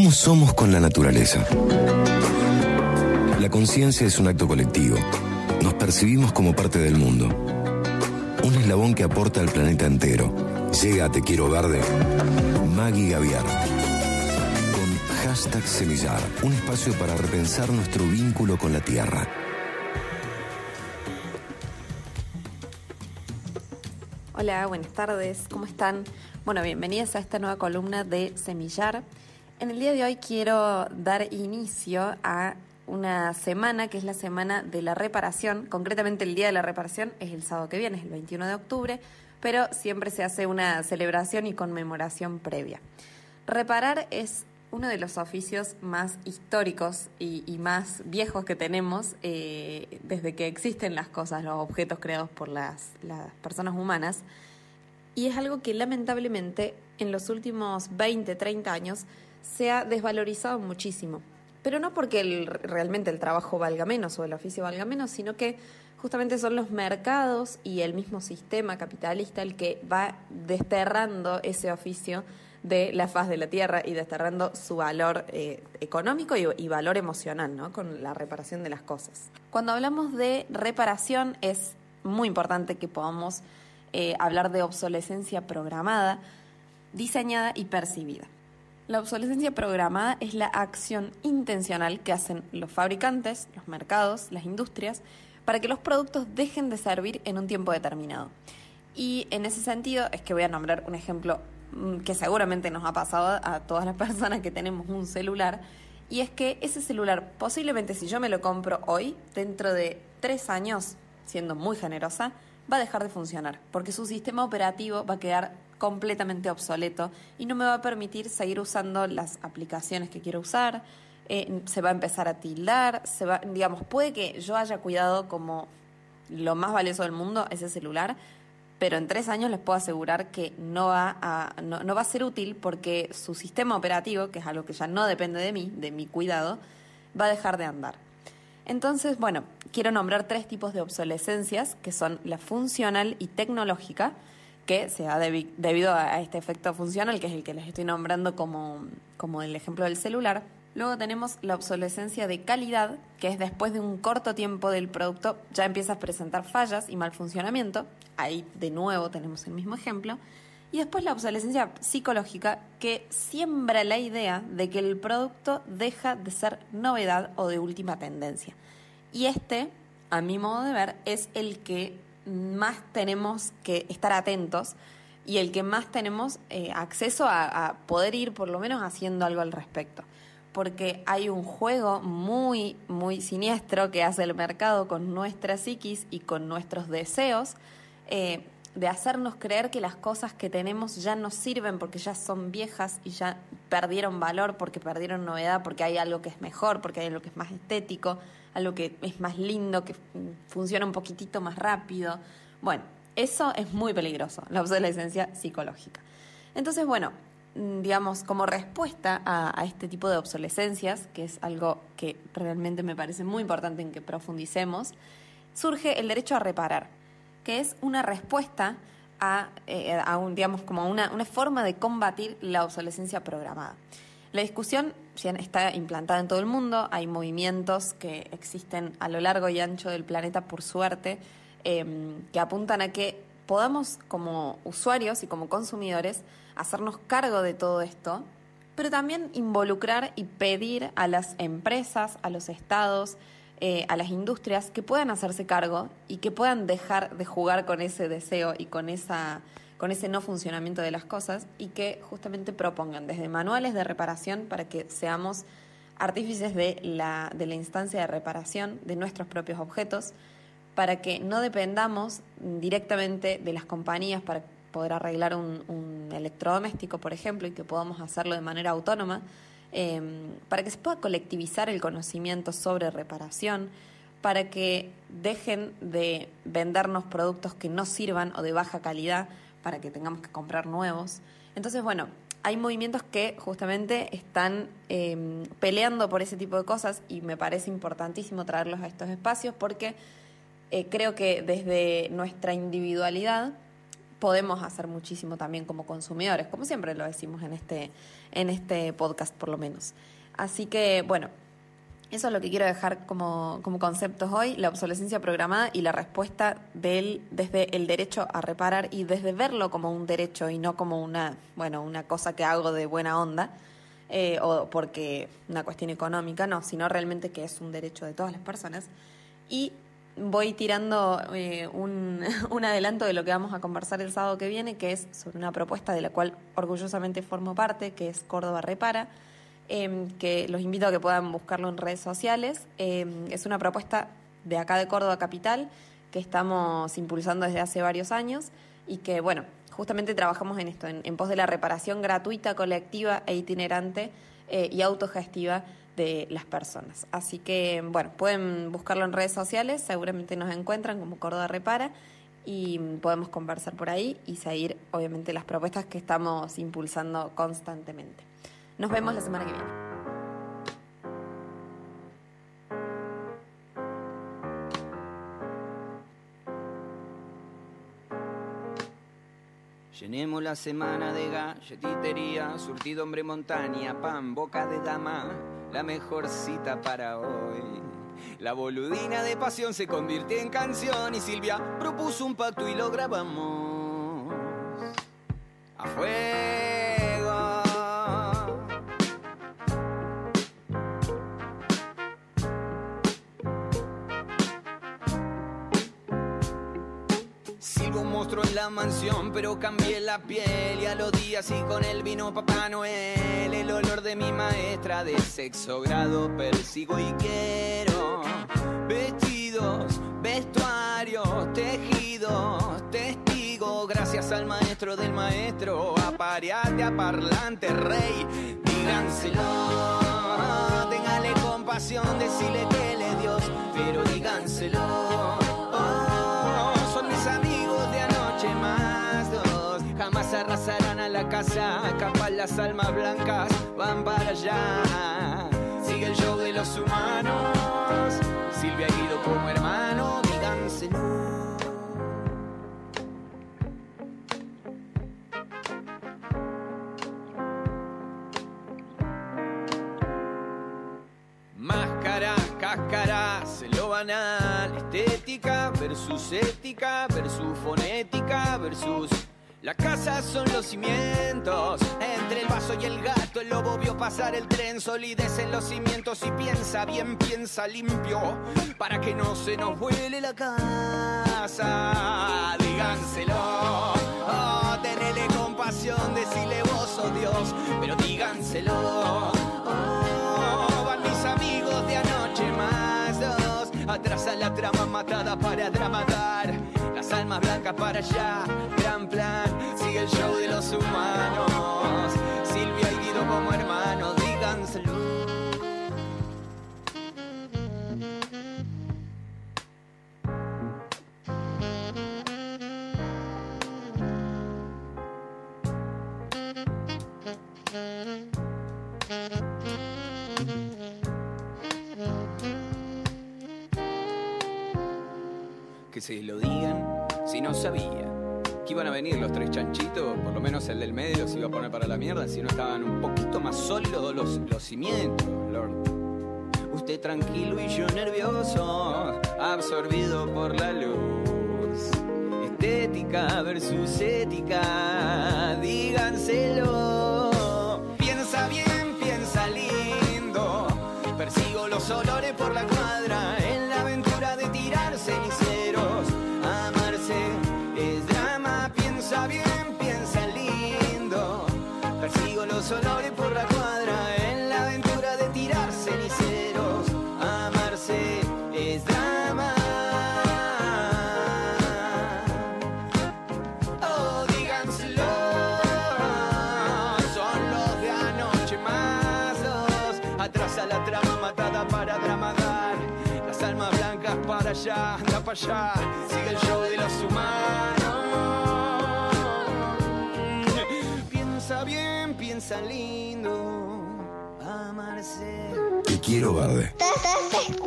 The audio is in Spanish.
¿Cómo somos con la naturaleza? La conciencia es un acto colectivo. Nos percibimos como parte del mundo. Un eslabón que aporta al planeta entero. Llega a Te Quiero Verde. Maggie Gaviar. Con hashtag Semillar. Un espacio para repensar nuestro vínculo con la tierra. Hola, buenas tardes, ¿cómo están? Bueno, bienvenidas a esta nueva columna de Semillar. En el día de hoy quiero dar inicio a una semana que es la semana de la reparación. Concretamente el día de la reparación es el sábado que viene, es el 21 de octubre, pero siempre se hace una celebración y conmemoración previa. Reparar es uno de los oficios más históricos y, más viejos que tenemos eh, desde que existen las cosas, los objetos creados por las, las personas humanas. Y es algo que lamentablemente en los últimos 20, 30 años se ha desvalorizado muchísimo. Pero no porque realmente el trabajo valga menos o el oficio valga menos, sino que justamente son los mercados y el mismo sistema capitalista el que va desterrando ese oficio de la faz de la tierra y desterrando su valor eh, económico y, valor emocional, ¿no? Con la reparación de las cosas. Cuando hablamos de reparación es muy importante que podamos eh, hablar de obsolescencia programada, diseñada y percibida. La obsolescencia programada es la acción intencional que hacen los fabricantes, los mercados, las industrias, para que los productos dejen de servir en un tiempo determinado. Y en ese sentido es que voy a nombrar un ejemplo Mm, que seguramente nos ha pasado a todas las personas que tenemos un celular, y es que ese celular, posiblemente si yo me lo compro hoy, dentro de tres años, siendo muy generosa, va a dejar de funcionar, porque su sistema operativo va a quedar completamente obsoleto y no me va a permitir seguir usando las aplicaciones que quiero usar, eh, se va a empezar a tildar, se va, digamos, puede que yo haya cuidado como lo más valioso del mundo ese celular, pero en tres años les puedo asegurar que no va, a, no, va a ser útil porque su sistema operativo, que es algo que ya no depende de mí, de mi cuidado, va a dejar de andar. Entonces, bueno, quiero nombrar tres tipos de obsolescencias, que son la funcional y tecnológica, que se ha debido a este efecto funcional, que es el que les estoy nombrando como, como el ejemplo del celular. Luego tenemos la obsolescencia de calidad, que es después de un corto tiempo del producto ya empieza a presentar fallas y mal funcionamiento. Ahí de nuevo tenemos el mismo ejemplo. Y después la obsolescencia psicológica, que siembra la idea de que el producto deja de ser novedad o de última tendencia. Y este, a mi modo de ver, es el que más tenemos que estar atentos y el que más tenemos eh, acceso a poder ir por lo menos haciendo algo al respecto. Porque hay un juego muy, muy siniestro que hace el mercado con nuestra psiquis y con nuestros deseos, eh, de hacernos creer que las cosas que tenemos ya no sirven porque ya son viejas y ya perdieron valor, porque perdieron novedad, porque hay algo que es mejor, porque hay algo que es más estético, algo que es más lindo, que funciona un poquitito más rápido. Bueno, eso es muy peligroso, la obsolescencia psicológica. Entonces, bueno, Mm, digamos, como respuesta a, este tipo de obsolescencias, que es algo que realmente me parece muy importante en que profundicemos, surge el derecho a reparar, que es una respuesta a, eh, digamos, como una forma de combatir la obsolescencia programada. La discusión está implantada en todo el mundo, hay movimientos que existen a lo largo y ancho del planeta, por suerte, em, que apuntan a que podamos como usuarios y como consumidores hacernos cargo de todo esto, pero también involucrar y pedir a las empresas, a los estados, eh, a las industrias que puedan hacerse cargo y que puedan dejar de jugar con ese deseo y con esa con ese no funcionamiento de las cosas y que justamente propongan desde manuales de reparación para que seamos artífices de la, de la instancia de reparación de nuestros propios objetos, para que no dependamos directamente de las compañías para poder arreglar un, electrodoméstico, por ejemplo, y que podamos hacerlo de manera autónoma, em, para que se pueda colectivizar el conocimiento sobre reparación, para que dejen de vendernos productos que no sirvan o de baja calidad para que tengamos que comprar nuevos. Entonces, bueno, hay movimientos que justamente están em, peleando por ese tipo de cosas y me parece importantísimo traerlos a estos espacios porque eh, creo que desde nuestra individualidad podemos hacer muchísimo también como consumidores, como siempre lo decimos en este, en este podcast por lo menos. Así que, bueno, eso es lo que quiero dejar como, como conceptos hoy, la obsolescencia programada y la respuesta del, desde el derecho a reparar y desde verlo como un derecho y no como una, bueno, una cosa que hago de buena onda. Eh, o porque una cuestión económica, no, sino realmente que es un derecho de todas las personas. Y voy tirando eh, un, un, adelanto de lo que vamos a conversar el sábado que viene, que es sobre una propuesta de la cual orgullosamente formo parte, que es Córdoba Repara, eh, que los invito a que puedan buscarlo en redes sociales. Eh, es una propuesta de acá de Córdoba Capital que estamos impulsando desde hace varios años y que, bueno, justamente trabajamos en esto, en, pos de la reparación gratuita, colectiva e itinerante y autogestiva de las personas. Así que, bueno, pueden buscarlo en redes sociales, seguramente nos encuentran como Córdoba Repara y podemos conversar por ahí y seguir, obviamente, las propuestas que estamos impulsando constantemente. Nos vemos la semana que viene. Llenemos la semana de galletitería, surtido hombre montaña, pan, boca de dama, la mejor cita para hoy. La boludina de pasión se convirtió en canción y Silvia propuso un pacto y lo grabamos. La mansión, pero cambié la piel y a los días y con él vino Papá Noel. El olor de mi maestra de sexo grado persigo y quiero vestidos, vestuarios, tejidos, testigos. Gracias al maestro del maestro, apareate a parlante rey, díganselo. Téngale compasión, decirle que le Dios, pero díganselo. Casa. Capaz las almas blancas van para allá. Sigue el show de los humanos. Silvia Guido como hermano. Díganselo. Cáscaras, lo banal, estética versus ética versus fonética versus la casa son los cimientos. Entre el vaso y el gato, el lobo vio pasar el tren. Solidez en los cimientos y piensa bien, piensa limpio. Para que no se nos vuele la casa. Díganselo. Oh, tenele compasión, decile vos sos Dios. Pero díganselo. Oh, van mis amigos de anoche más dos. Atrás la trama matada para dramatar. Las almas blancas para allá, gran plan. Sigue el show de los humanos. Silvia y Guido como hermanos, díganselo. Que se lo digan si no sabía que iban a venir los tres chanchitos, por lo menos el del medio se iba a poner para la mierda, si no estaban un poquito más sólidos los, los cimientos, Lord. Usted tranquilo y yo nervioso, absorbido por la luz. Estética versus ética, díganselo. Piensa bien, piensa lindo. Persigo los olores por la cuadra Los olores por la cuadra en la aventura de tirar ceniceros. Amarse es drama. Oh, díganselo. Son los de anoche más dos. Atrás a la trama matada para dramadar. Las almas blancas para allá, anda para allá. Sigue el show de los humanos. Piensa bien, piensa lindo. Amarse. Te quiero verde.